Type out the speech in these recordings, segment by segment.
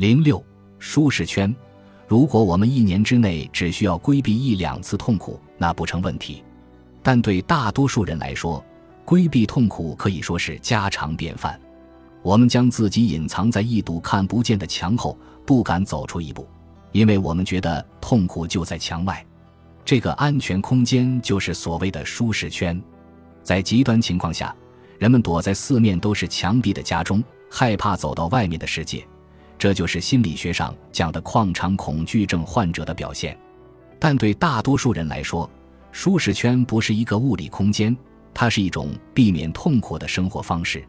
零六舒适圈，如果我们一年之内只需要规避一两次痛苦，那不成问题。但对大多数人来说，规避痛苦可以说是家常便饭。我们将自己隐藏在一堵看不见的墙后，不敢走出一步，因为我们觉得痛苦就在墙外。这个安全空间就是所谓的舒适圈。在极端情况下，人们躲在四面都是墙壁的家中，害怕走到外面的世界。这就是心理学上讲的矿场恐惧症患者的表现。但对大多数人来说，舒适圈不是一个物理空间，它是一种避免痛苦的生活方式。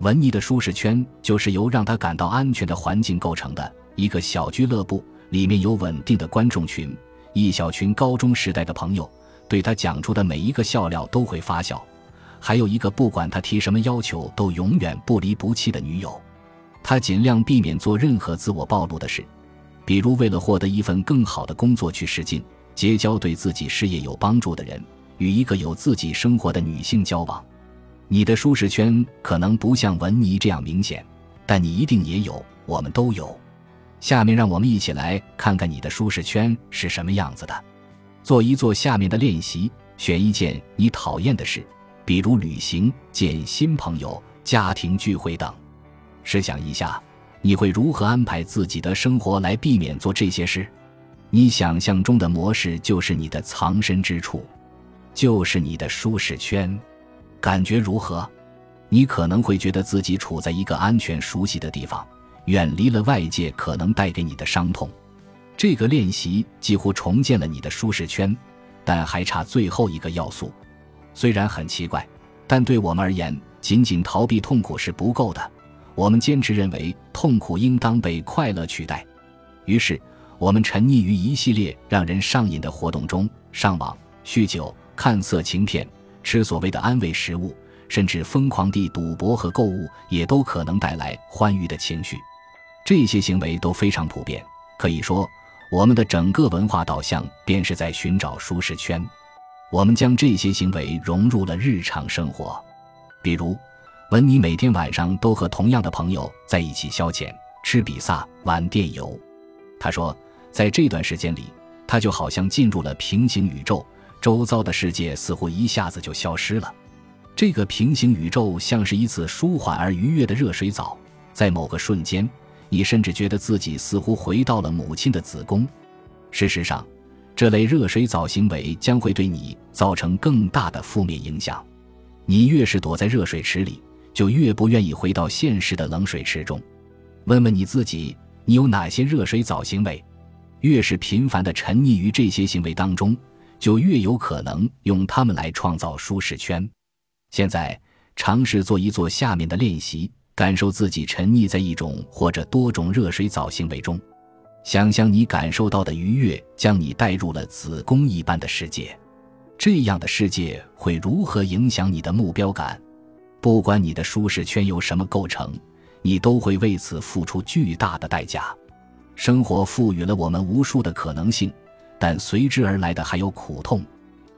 文尼的舒适圈就是由让他感到安全的环境构成的一个小俱乐部，里面有稳定的观众群，一小群高中时代的朋友，对他讲出的每一个笑料都会发笑，还有一个不管他提什么要求都永远不离不弃的女友。他尽量避免做任何自我暴露的事，比如为了获得一份更好的工作去试镜，结交对自己事业有帮助的人，与一个有自己生活的女性交往。你的舒适圈可能不像文尼这样明显，但你一定也有，我们都有。下面让我们一起来看看你的舒适圈是什么样子的。做一做下面的练习：选一件你讨厌的事，比如旅行、见新朋友、家庭聚会等。试想一下，你会如何安排自己的生活来避免做这些事？你想象中的模式就是你的藏身之处，就是你的舒适圈，感觉如何？你可能会觉得自己处在一个安全、熟悉的地方，远离了外界可能带给你的伤痛。这个练习几乎重建了你的舒适圈，但还差最后一个要素。虽然很奇怪，但对我们而言，仅仅逃避痛苦是不够的。我们坚持认为，痛苦应当被快乐取代。于是，我们沉溺于一系列让人上瘾的活动中：上网、酗酒、看色情片、吃所谓的安慰食物，甚至疯狂地赌博和购物，也都可能带来欢愉的情绪。这些行为都非常普遍。可以说，我们的整个文化导向便是在寻找舒适圈。我们将这些行为融入了日常生活，比如。文尼每天晚上都和同样的朋友在一起消遣、吃比萨、玩电游。他说，在这段时间里，他就好像进入了平行宇宙，周遭的世界似乎一下子就消失了。这个平行宇宙像是一次舒缓而愉悦的热水澡，在某个瞬间，你甚至觉得自己似乎回到了母亲的子宫。事实上，这类热水澡行为将会对你造成更大的负面影响。你越是躲在热水池里。就越不愿意回到现实的冷水池中。问问你自己，你有哪些热水澡行为？越是频繁地沉溺于这些行为当中，就越有可能用它们来创造舒适圈。现在尝试做一做下面的练习，感受自己沉溺在一种或者多种热水澡行为中，想象你感受到的愉悦将你带入了子宫一般的世界。这样的世界会如何影响你的目标感？不管你的舒适圈由什么构成，你都会为此付出巨大的代价。生活赋予了我们无数的可能性，但随之而来的还有苦痛。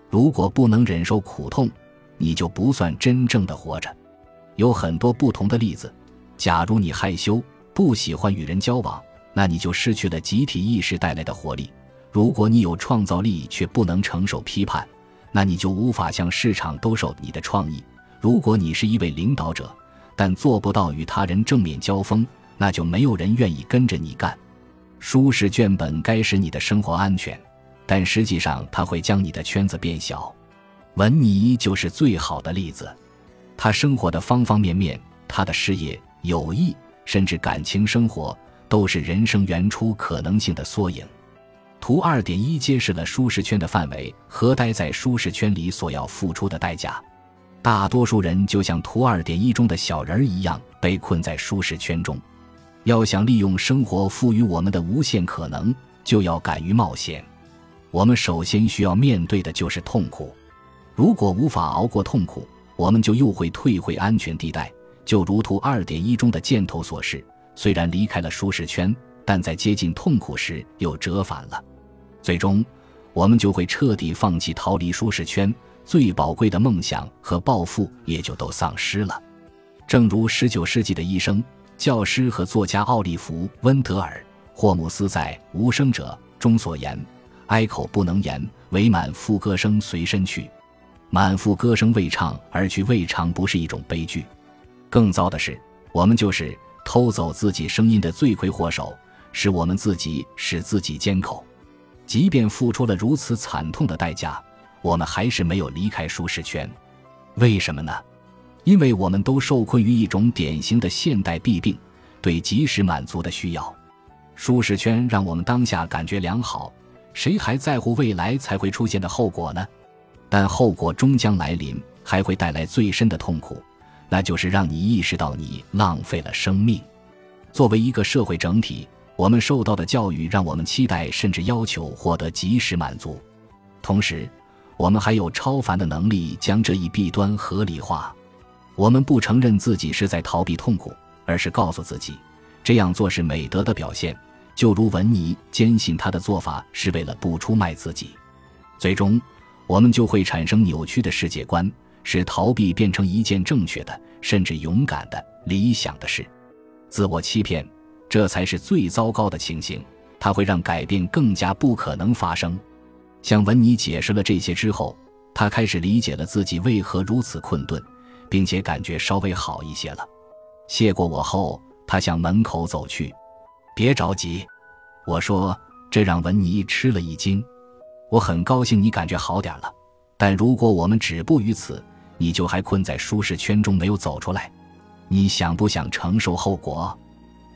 如果不能忍受苦痛，你就不算真正的活着。有很多不同的例子。假如你害羞，不喜欢与人交往，那你就失去了集体意识带来的活力。如果你有创造力却不能承受批判，那你就无法向市场兜售你的创意。如果你是一位领导者，但做不到与他人正面交锋，那就没有人愿意跟着你干。舒适圈本该使你的生活安全，但实际上它会将你的圈子变小。文尼就是最好的例子。他生活的方方面面，他的事业、友谊，甚至感情生活，都是人生原初可能性的缩影。图二点一揭示了舒适圈的范围和待在舒适圈里所要付出的代价。大多数人就像图二点一中的小人儿一样，被困在舒适圈中。要想利用生活赋予我们的无限可能，就要敢于冒险。我们首先需要面对的就是痛苦。如果无法熬过痛苦，我们就又会退回安全地带。就如图二点一中的箭头所示，虽然离开了舒适圈，但在接近痛苦时又折返了。最终，我们就会彻底放弃逃离舒适圈。最宝贵的梦想和抱负也就都丧失了。正如十九世纪的医生教师和作家奥利弗·温德尔·霍姆斯在《无声者》中所言：“哀口不能言，唯满腹歌声随身去。满腹歌声未唱而去未尝不是一种悲剧。更糟的是，我们就是偷走自己声音的罪魁祸首，是我们自己使自己缄口。即便付出了如此惨痛的代价，我们还是没有离开舒适圈。为什么呢？”因为我们都受困于一种典型的现代弊病，对及时满足的需要。舒适圈让我们当下感觉良好，谁还在乎未来才会出现的后果呢？但后果终将来临，还会带来最深的痛苦，那就是让你意识到你浪费了生命。作为一个社会整体，我们受到的教育让我们期待甚至要求获得及时满足，同时，我们还有超凡的能力将这一弊端合理化。我们不承认自己是在逃避痛苦，而是告诉自己，这样做是美德的表现。就如文尼坚信他的做法是为了不出卖自己，最终我们就会产生扭曲的世界观，使逃避变成一件正确的，甚至勇敢的理想的事。自我欺骗，这才是最糟糕的情形，它会让改变更加不可能发生。向文尼解释了这些之后，他开始理解了自己为何如此困顿。并且感觉稍微好一些了。谢过我后，他向门口走去。别着急，我说，这让文尼吃了一惊。我很高兴你感觉好点了，但如果我们止步于此，你就还困在舒适圈中没有走出来。你想不想承受后果？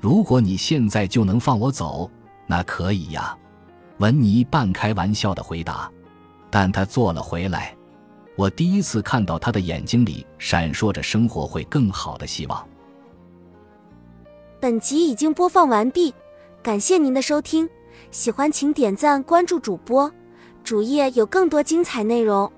如果你现在就能放我走，那可以呀。文尼半开玩笑的回答，但他坐了回来。我第一次看到他的眼睛里闪烁着生活会更好的希望。本集已经播放完毕，感谢您的收听，喜欢请点赞关注主播，主页有更多精彩内容。